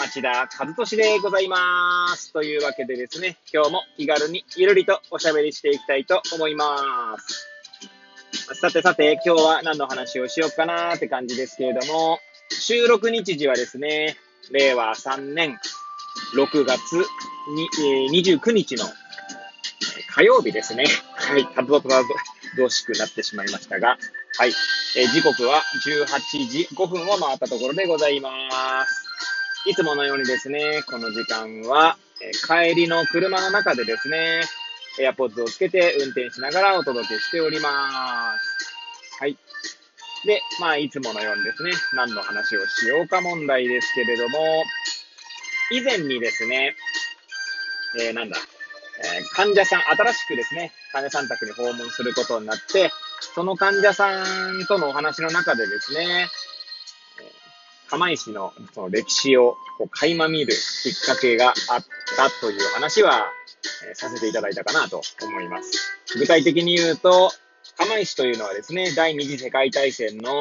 町田和俊でございます。というわけでですね、今日も気軽にゆるりとおしゃべりしていきたいと思います。さてさて、今日は何の話をしようかなーって感じですけれども、収録日時はですね、令和3年6月に、えー、29日の火曜日ですね。はい、たどたどしくなってしまいましたが、はい、えー、時刻は18時5分を回ったところでございます。いつものようにですね、この時間は、え、帰りの車の中でですね、エアポッドをつけて運転しながらお届けしております。はい。で、まあ、いつものようにですね、何の話をしようか問題ですけれども、以前にですね、えー、なんだ、えー、患者さん、新しくですね、患者さん宅に訪問することになって、その患者さんとのお話の中でですね、釜石のその歴史をこう垣間見るきっかけがあったという話は、えー、させていただいたかなと思います。具体的に言うと、釜石というのはですね、第二次世界大戦の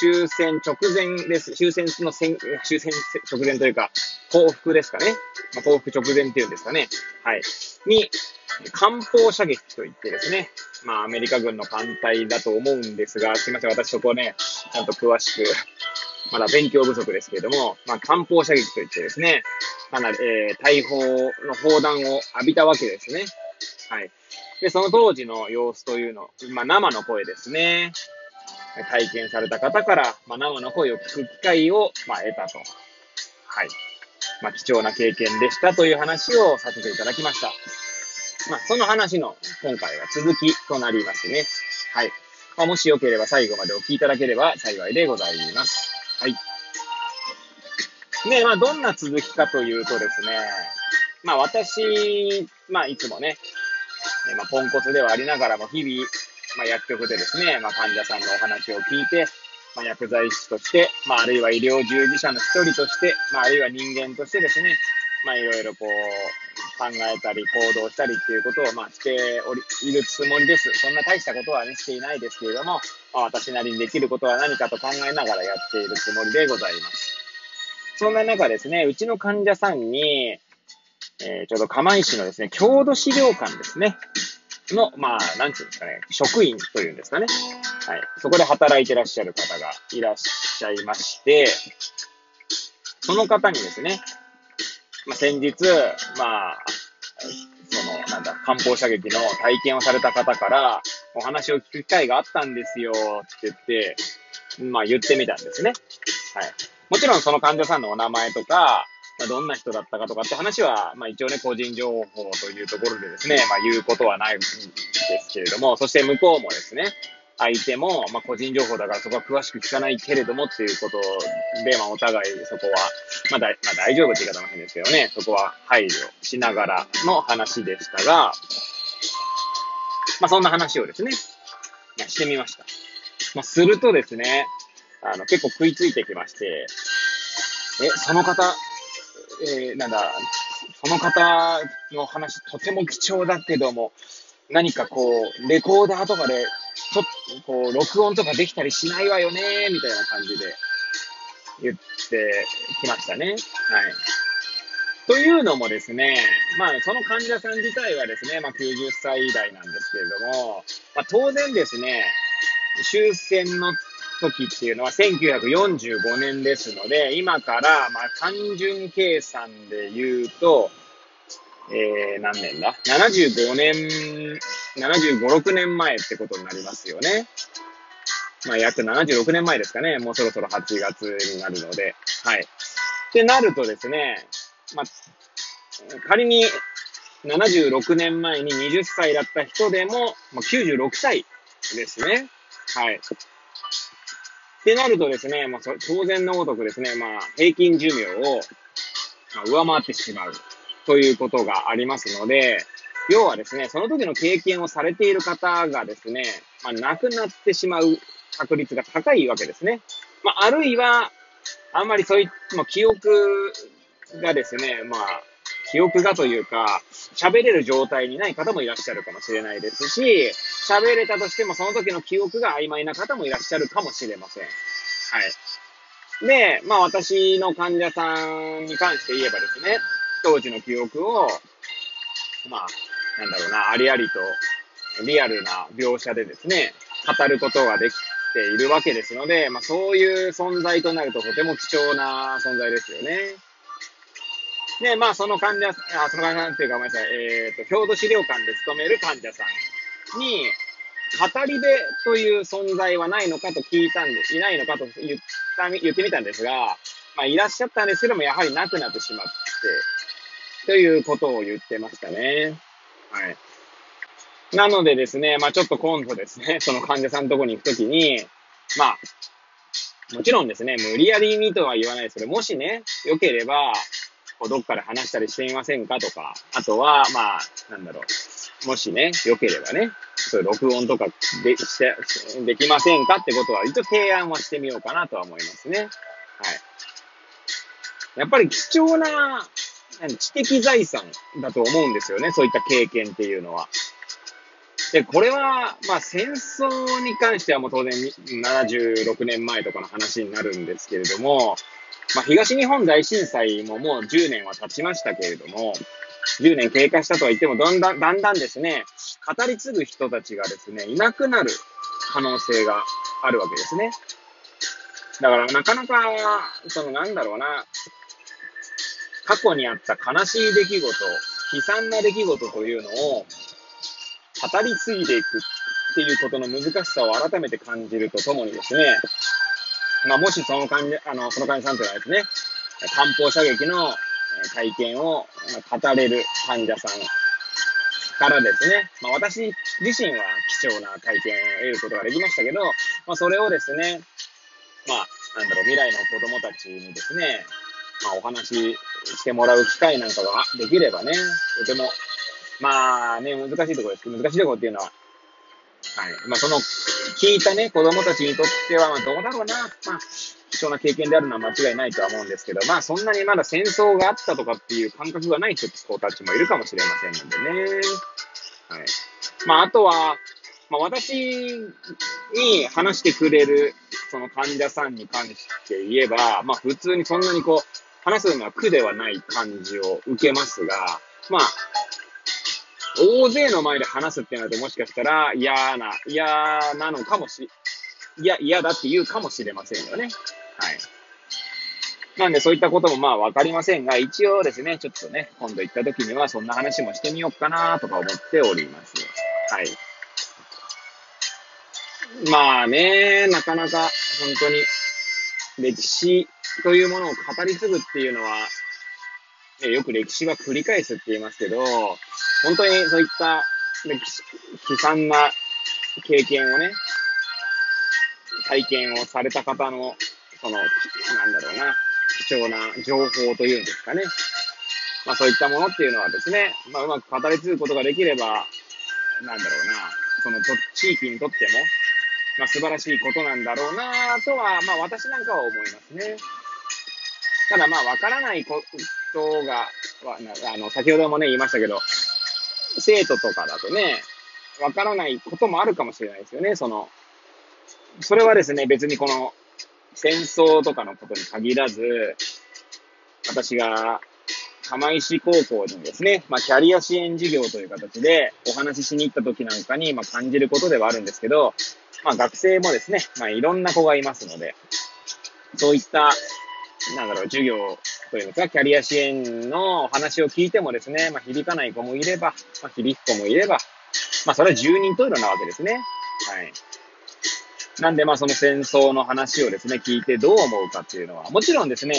終戦直前です。終戦の戦、終戦直前というか、降伏ですかね。まあ、降伏直前っていうんですかね。はい。に、艦砲射撃といってですね、まあアメリカ軍の艦隊だと思うんですが、すいません、私そこね、ちゃんと詳しく、まだ勉強不足ですけれども、まあ艦砲射撃といってですね、かなり、えー、大砲の砲弾を浴びたわけですね。はい。で、その当時の様子というの、まあ生の声ですね。体験された方から、まあ、生の声を聞く機会を、まあ、得たと。はい。まあ、貴重な経験でしたという話をさせていただきました。まあ、その話の今回は続きとなりますね。はい。まあ、もしよければ最後までお聞きいただければ幸いでございます。はい。で、まあ、どんな続きかというとですね、まあ、私、まあ、いつもね、まあ、ポンコツではありながらも日々、まあ、薬局でですね、まあ、患者さんのお話を聞いて、まあ、薬剤師として、まあ、あるいは医療従事者の一人として、まあ、あるいは人間としてですね、まあ、いろいろこう、考えたり行動したりっていうことを、まあ、しており、いるつもりです。そんな大したことはね、していないですけれども、まあ、私なりにできることは何かと考えながらやっているつもりでございます。そんな中ですね、うちの患者さんに、えー、ちょうど釜石のですね、郷土資料館ですね。の、まあ、なんていうんですかね、職員というんですかね。はい。そこで働いてらっしゃる方がいらっしゃいまして、その方にですね、まあ、先日、まあ、その、なんだ、漢方射撃の体験をされた方から、お話を聞く機会があったんですよって言って、まあ言ってみたんですね。はい。もちろんその患者さんのお名前とか、まあ、どんな人だったかとかって話は、まあ一応ね、個人情報というところでですね、まあ言うことはないんですけれども、そして向こうもですね、相手も、まあ個人情報だからそこは詳しく聞かないけれどもっていうことで、まあお互いそこは、まあだ、まあ大丈夫って言い方も変ですけどね、そこは配慮しながらの話でしたが、まあそんな話をですね、してみました。まあするとですね、あの結構食いついてきまして、え、その方、えー、なんだ、その方の話とても貴重だけども、何かこう、レコーダーとかで、と、こう、録音とかできたりしないわよね、みたいな感じで言ってきましたね。はい。というのもですね、まあ、その患者さん自体はですね、まあ、90歳代なんですけれども、まあ、当然ですね、終戦の時っていうのは1945年ですので、今から、まあ、単純計算で言うと、えー、何年だ ?75 年、75、6年前ってことになりますよね。まあ、約76年前ですかね。もうそろそろ8月になるので。はい。ってなるとですね、まあ、仮に76年前に20歳だった人でも、まあ、96歳ですね。はい。ってなるとですね、まあ、当然のごとくですね、まあ、平均寿命を、上回ってしまうということがありますので、要はですね、その時の経験をされている方がですね、まあ、亡くなってしまう確率が高いわけですね。まあ、あるいは、あんまりそういった、まあ、記憶がですね、まあ、記憶がというか、喋れる状態にない方もいらっしゃるかもしれないですし、喋れたとしてもその時の記憶が曖昧な方もいらっしゃるかもしれません。はい。で、まあ私の患者さんに関して言えばですね、当時の記憶を、まあ、なんだろうな、ありありとリアルな描写でですね、語ることができているわけですので、まあそういう存在となるととても貴重な存在ですよね。で、まあその患者、あ、その患者さんっていうかごめんなさい、えっ、ー、と、郷土資料館で勤める患者さんに、語り部という存在はないのかと聞いたんです、いないのかと言った、言ってみたんですが、まあいらっしゃったんですけども、やはりなくなってしまって、ということを言ってましたね。はい。なのでですね、まあちょっと今度ですね、その患者さんのとこに行くときに、まあ、もちろんですね、無理やりにとは言わないですけど、もしね、良ければ、こうどっかで話したりしてみませんかとか、あとは、まあ、なんだろう、もしね、良ければね、そういう録音とかでして、できませんかってことは、一応提案はしてみようかなとは思いますね。はい。やっぱり貴重な知的財産だと思うんですよね、そういった経験っていうのは。で、これは、まあ戦争に関してはもう当然76年前とかの話になるんですけれども、まあ東日本大震災ももう10年は経ちましたけれども、10年経過したとは言っても、だんだん、だんだんですね、語り継ぐ人たちがですね、いなくなる可能性があるわけですね。だからなかなか、そのなんだろうな、過去にあった悲しい出来事、悲惨な出来事というのを語り継いでいくっていうことの難しさを改めて感じるとともにですね、まあ、もしその患者、あの、その患者さんというのはですね、漢方射撃の体験を語れる患者さんからですね、まあ、私自身は貴重な体験を得ることができましたけど、まあ、それをですね、まあ、なんだろう、未来の子供たちにですね、まあ、お話してもらう機会なんかができればね、とても、まあね、難しいところです、難しいところっていうのは、はい。まあ、その、聞いたね、子供たちにとっては、まあ、どうだろうな、まあ、貴重な経験であるのは間違いないとは思うんですけど、まあ、そんなにまだ戦争があったとかっていう感覚がない人たちもいるかもしれませんのでね。はい。まあ、あとは、まあ、私に話してくれる、その患者さんに関して言えば、まあ、普通にそんなにこう、話すのは苦ではない感じを受けますが、まあ、大勢の前で話すってなるともしかしたら嫌な、嫌なのかもし、嫌、嫌だって言うかもしれませんよね。はい。なんでそういったこともまあわかりませんが、一応ですね、ちょっとね、今度行った時にはそんな話もしてみようかなとか思っております。はい。まあね、なかなか本当に歴史というものを語り継ぐっていうのは、よく歴史は繰り返すって言いますけど、本当にそういった歴史、悲惨な経験をね、体験をされた方の、その、なんだろうな、貴重な情報というんですかね。まあそういったものっていうのはですね、まあうまく語り継ぐことができれば、なんだろうな、その地域にとっても、まあ素晴らしいことなんだろうなとは、まあ私なんかは思いますね。ただまあ、わからないことが、あの、先ほどもね、言いましたけど、生徒とかだとね、わからないこともあるかもしれないですよね。その、それはですね、別にこの、戦争とかのことに限らず、私が、釜石高校にですね、まあ、キャリア支援事業という形でお話ししに行った時なんかに、まあ、感じることではあるんですけど、まあ、学生もですね、まあ、いろんな子がいますので、そういったなんだろう、授業というか、キャリア支援の話を聞いてもですね、まあ、響かない子もいれば、まあ、響く子もいれば、まあ、それは十人十色なわけですね。はい。なんで、まあ、その戦争の話をですね、聞いてどう思うかっていうのは、もちろんですね、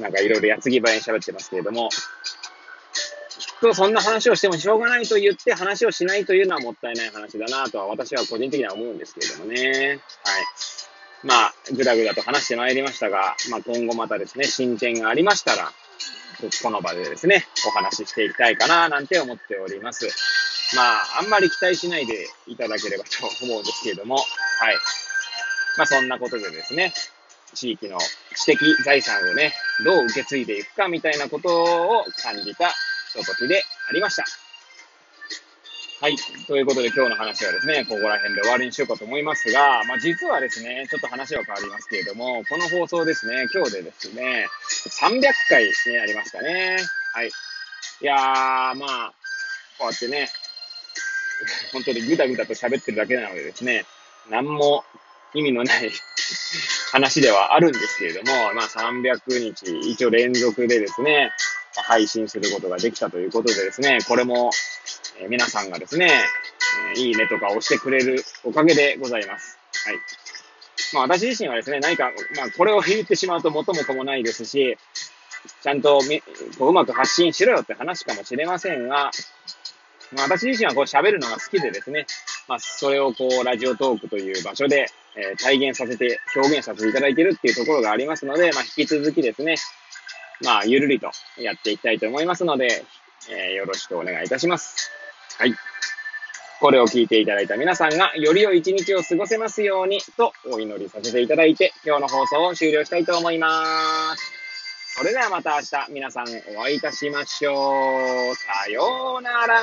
なんかいろいろ矢継ぎ早に喋ってますけれども、きっとそんな話をしてもしょうがないと言って話をしないというのはもったいない話だなとは私は個人的には思うんですけれどもね。はい。まあ、ぐだぐだと話してまいりましたが、まあ、今後またですね、進展がありましたら、この場でですね、お話ししていきたいかな、なんて思っております。まあ、あんまり期待しないでいただければと思うんですけれども、はい。まあ、そんなことでですね、地域の知的財産をね、どう受け継いでいくかみたいなことを感じたひとときでありました。はい。ということで今日の話はですね、ここら辺で終わりにしようかと思いますが、まあ実はですね、ちょっと話は変わりますけれども、この放送ですね、今日でですね、300回になりましたね。はい。いやー、まあ、こうやってね、本当にぐだぐだと喋ってるだけなのでですね、何も意味のない 話ではあるんですけれども、まあ300日一応連続でですね、配信することができたということでですね、これもえ皆さんがですね、えいいねとか押してくれるおかげでございます。はい。まあ私自身はですね、何か、まあこれを言ってしまうと元も子もないですし、ちゃんとみこううまく発信しろよって話かもしれませんが、まあ私自身はこう喋るのが好きでですね、まあそれをこうラジオトークという場所で、えー、体現させて、表現させていただいているっていうところがありますので、まあ引き続きですね、まあゆるりとやっていきたいと思いますので、えー、よろしくお願いいたします。はい。これを聞いていただいた皆さんが、より良い一日を過ごせますように、とお祈りさせていただいて、今日の放送を終了したいと思います。それではまた明日、皆さんお会いいたしましょう。さようなら。